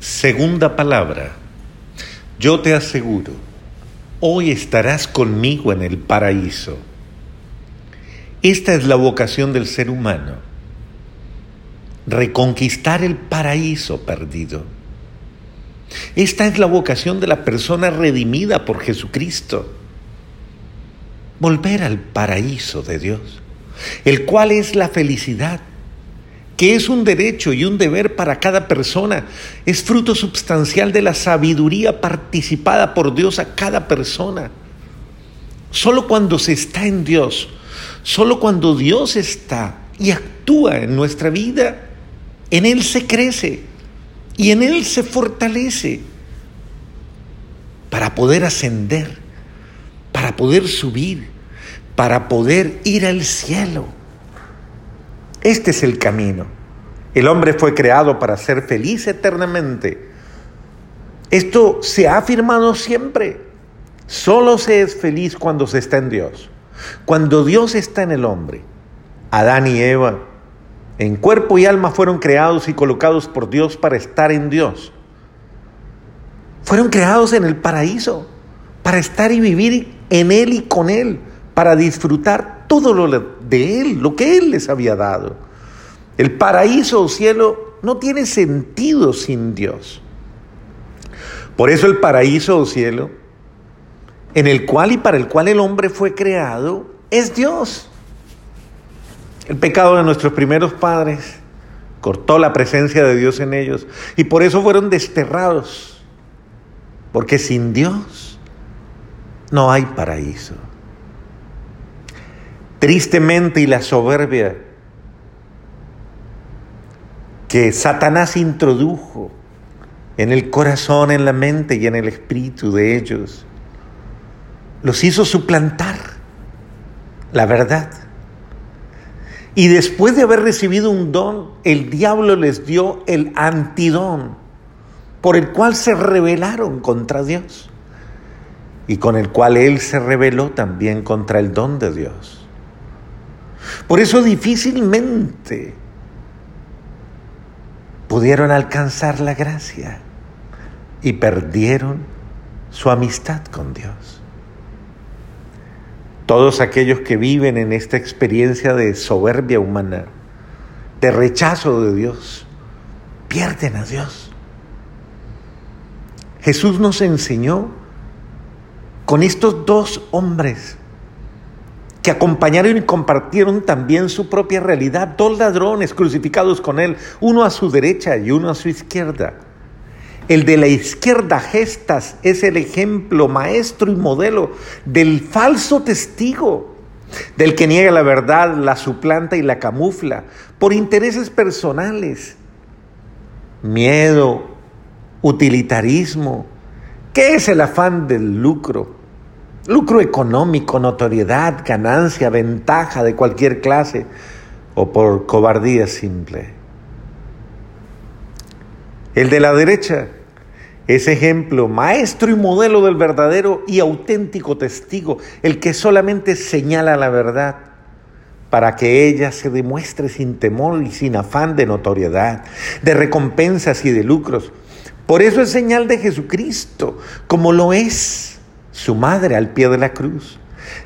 Segunda palabra, yo te aseguro, hoy estarás conmigo en el paraíso. Esta es la vocación del ser humano, reconquistar el paraíso perdido. Esta es la vocación de la persona redimida por Jesucristo, volver al paraíso de Dios, el cual es la felicidad que es un derecho y un deber para cada persona, es fruto sustancial de la sabiduría participada por Dios a cada persona. Solo cuando se está en Dios, solo cuando Dios está y actúa en nuestra vida, en Él se crece y en Él se fortalece para poder ascender, para poder subir, para poder ir al cielo. Este es el camino. El hombre fue creado para ser feliz eternamente. Esto se ha afirmado siempre. Solo se es feliz cuando se está en Dios. Cuando Dios está en el hombre. Adán y Eva, en cuerpo y alma fueron creados y colocados por Dios para estar en Dios. Fueron creados en el paraíso, para estar y vivir en Él y con Él, para disfrutar todo lo de Él, lo que Él les había dado. El paraíso o cielo no tiene sentido sin Dios. Por eso el paraíso o cielo, en el cual y para el cual el hombre fue creado, es Dios. El pecado de nuestros primeros padres cortó la presencia de Dios en ellos y por eso fueron desterrados. Porque sin Dios no hay paraíso. Tristemente y la soberbia que Satanás introdujo en el corazón, en la mente y en el espíritu de ellos, los hizo suplantar la verdad. Y después de haber recibido un don, el diablo les dio el antidón, por el cual se rebelaron contra Dios y con el cual Él se rebeló también contra el don de Dios. Por eso difícilmente pudieron alcanzar la gracia y perdieron su amistad con Dios. Todos aquellos que viven en esta experiencia de soberbia humana, de rechazo de Dios, pierden a Dios. Jesús nos enseñó con estos dos hombres que acompañaron y compartieron también su propia realidad, dos ladrones crucificados con él, uno a su derecha y uno a su izquierda. El de la izquierda, Gestas, es el ejemplo maestro y modelo del falso testigo, del que niega la verdad, la suplanta y la camufla por intereses personales. Miedo, utilitarismo. ¿Qué es el afán del lucro? Lucro económico, notoriedad, ganancia, ventaja de cualquier clase o por cobardía simple. El de la derecha es ejemplo, maestro y modelo del verdadero y auténtico testigo, el que solamente señala la verdad para que ella se demuestre sin temor y sin afán de notoriedad, de recompensas y de lucros. Por eso es señal de Jesucristo, como lo es su madre al pie de la cruz,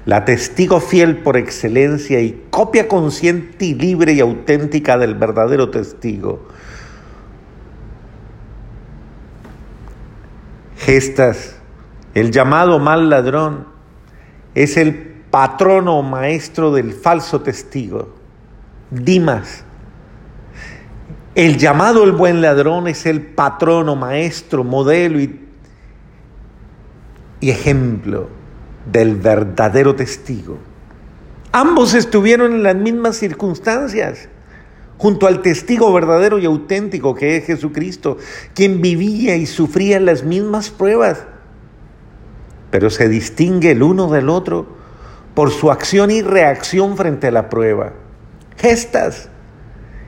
la testigo fiel por excelencia y copia consciente y libre y auténtica del verdadero testigo. Gestas, el llamado mal ladrón, es el patrono o maestro del falso testigo. Dimas, el llamado el buen ladrón es el patrono, maestro, modelo y y ejemplo del verdadero testigo. Ambos estuvieron en las mismas circunstancias, junto al testigo verdadero y auténtico que es Jesucristo, quien vivía y sufría las mismas pruebas, pero se distingue el uno del otro por su acción y reacción frente a la prueba. Gestas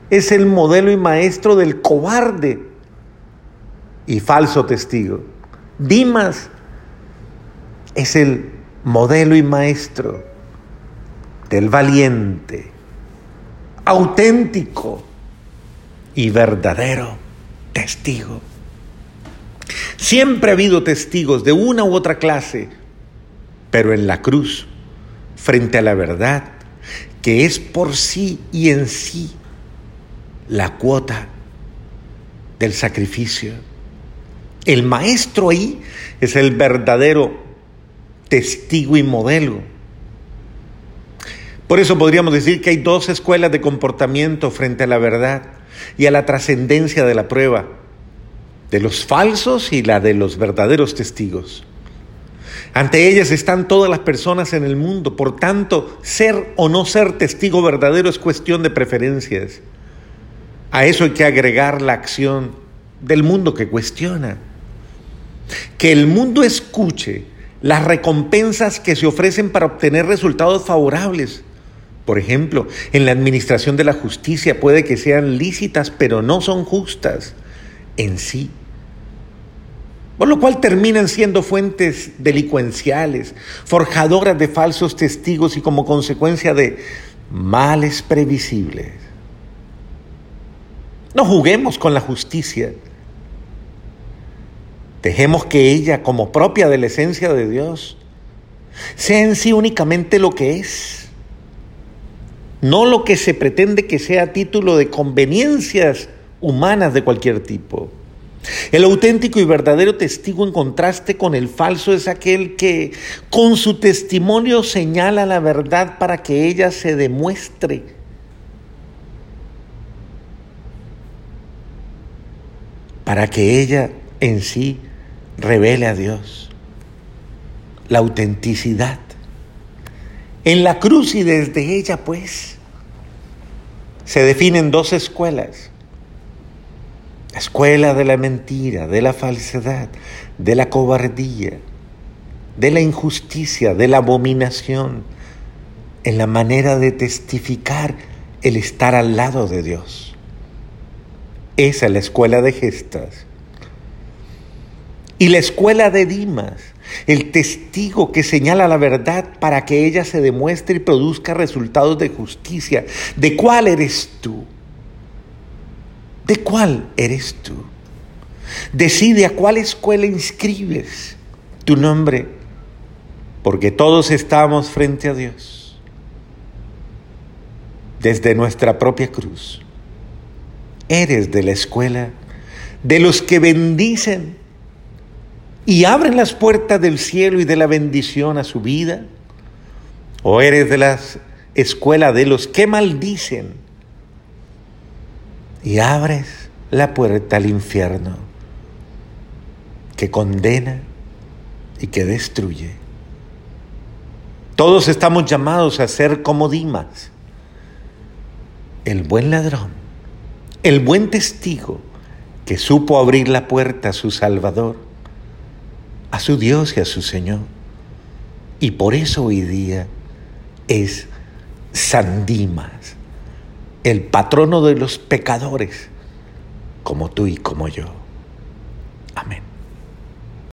es el modelo y maestro del cobarde y falso testigo. Dimas es el modelo y maestro del valiente, auténtico y verdadero testigo. Siempre ha habido testigos de una u otra clase, pero en la cruz, frente a la verdad, que es por sí y en sí la cuota del sacrificio. El maestro ahí es el verdadero testigo y modelo. Por eso podríamos decir que hay dos escuelas de comportamiento frente a la verdad y a la trascendencia de la prueba, de los falsos y la de los verdaderos testigos. Ante ellas están todas las personas en el mundo, por tanto, ser o no ser testigo verdadero es cuestión de preferencias. A eso hay que agregar la acción del mundo que cuestiona. Que el mundo escuche las recompensas que se ofrecen para obtener resultados favorables. Por ejemplo, en la administración de la justicia puede que sean lícitas, pero no son justas en sí. Por lo cual terminan siendo fuentes delincuenciales, forjadoras de falsos testigos y como consecuencia de males previsibles. No juguemos con la justicia. Dejemos que ella, como propia de la esencia de Dios, sea en sí únicamente lo que es, no lo que se pretende que sea a título de conveniencias humanas de cualquier tipo. El auténtico y verdadero testigo en contraste con el falso es aquel que con su testimonio señala la verdad para que ella se demuestre. Para que ella en sí revele a Dios. La autenticidad. En la cruz y desde ella, pues, se definen dos escuelas la escuela de la mentira, de la falsedad, de la cobardía, de la injusticia, de la abominación, en la manera de testificar el estar al lado de Dios. Esa es la escuela de gestas. Y la escuela de Dimas, el testigo que señala la verdad para que ella se demuestre y produzca resultados de justicia. ¿De cuál eres tú? ¿De cuál eres tú? Decide a cuál escuela inscribes tu nombre, porque todos estamos frente a Dios desde nuestra propia cruz. Eres de la escuela de los que bendicen y abren las puertas del cielo y de la bendición a su vida, o eres de la escuela de los que maldicen y abres la puerta al infierno que condena y que destruye. Todos estamos llamados a ser como Dimas, el buen ladrón, el buen testigo que supo abrir la puerta a su Salvador, a su Dios y a su Señor. Y por eso hoy día es Sandimas, el patrono de los pecadores, como tú y como yo. Amén.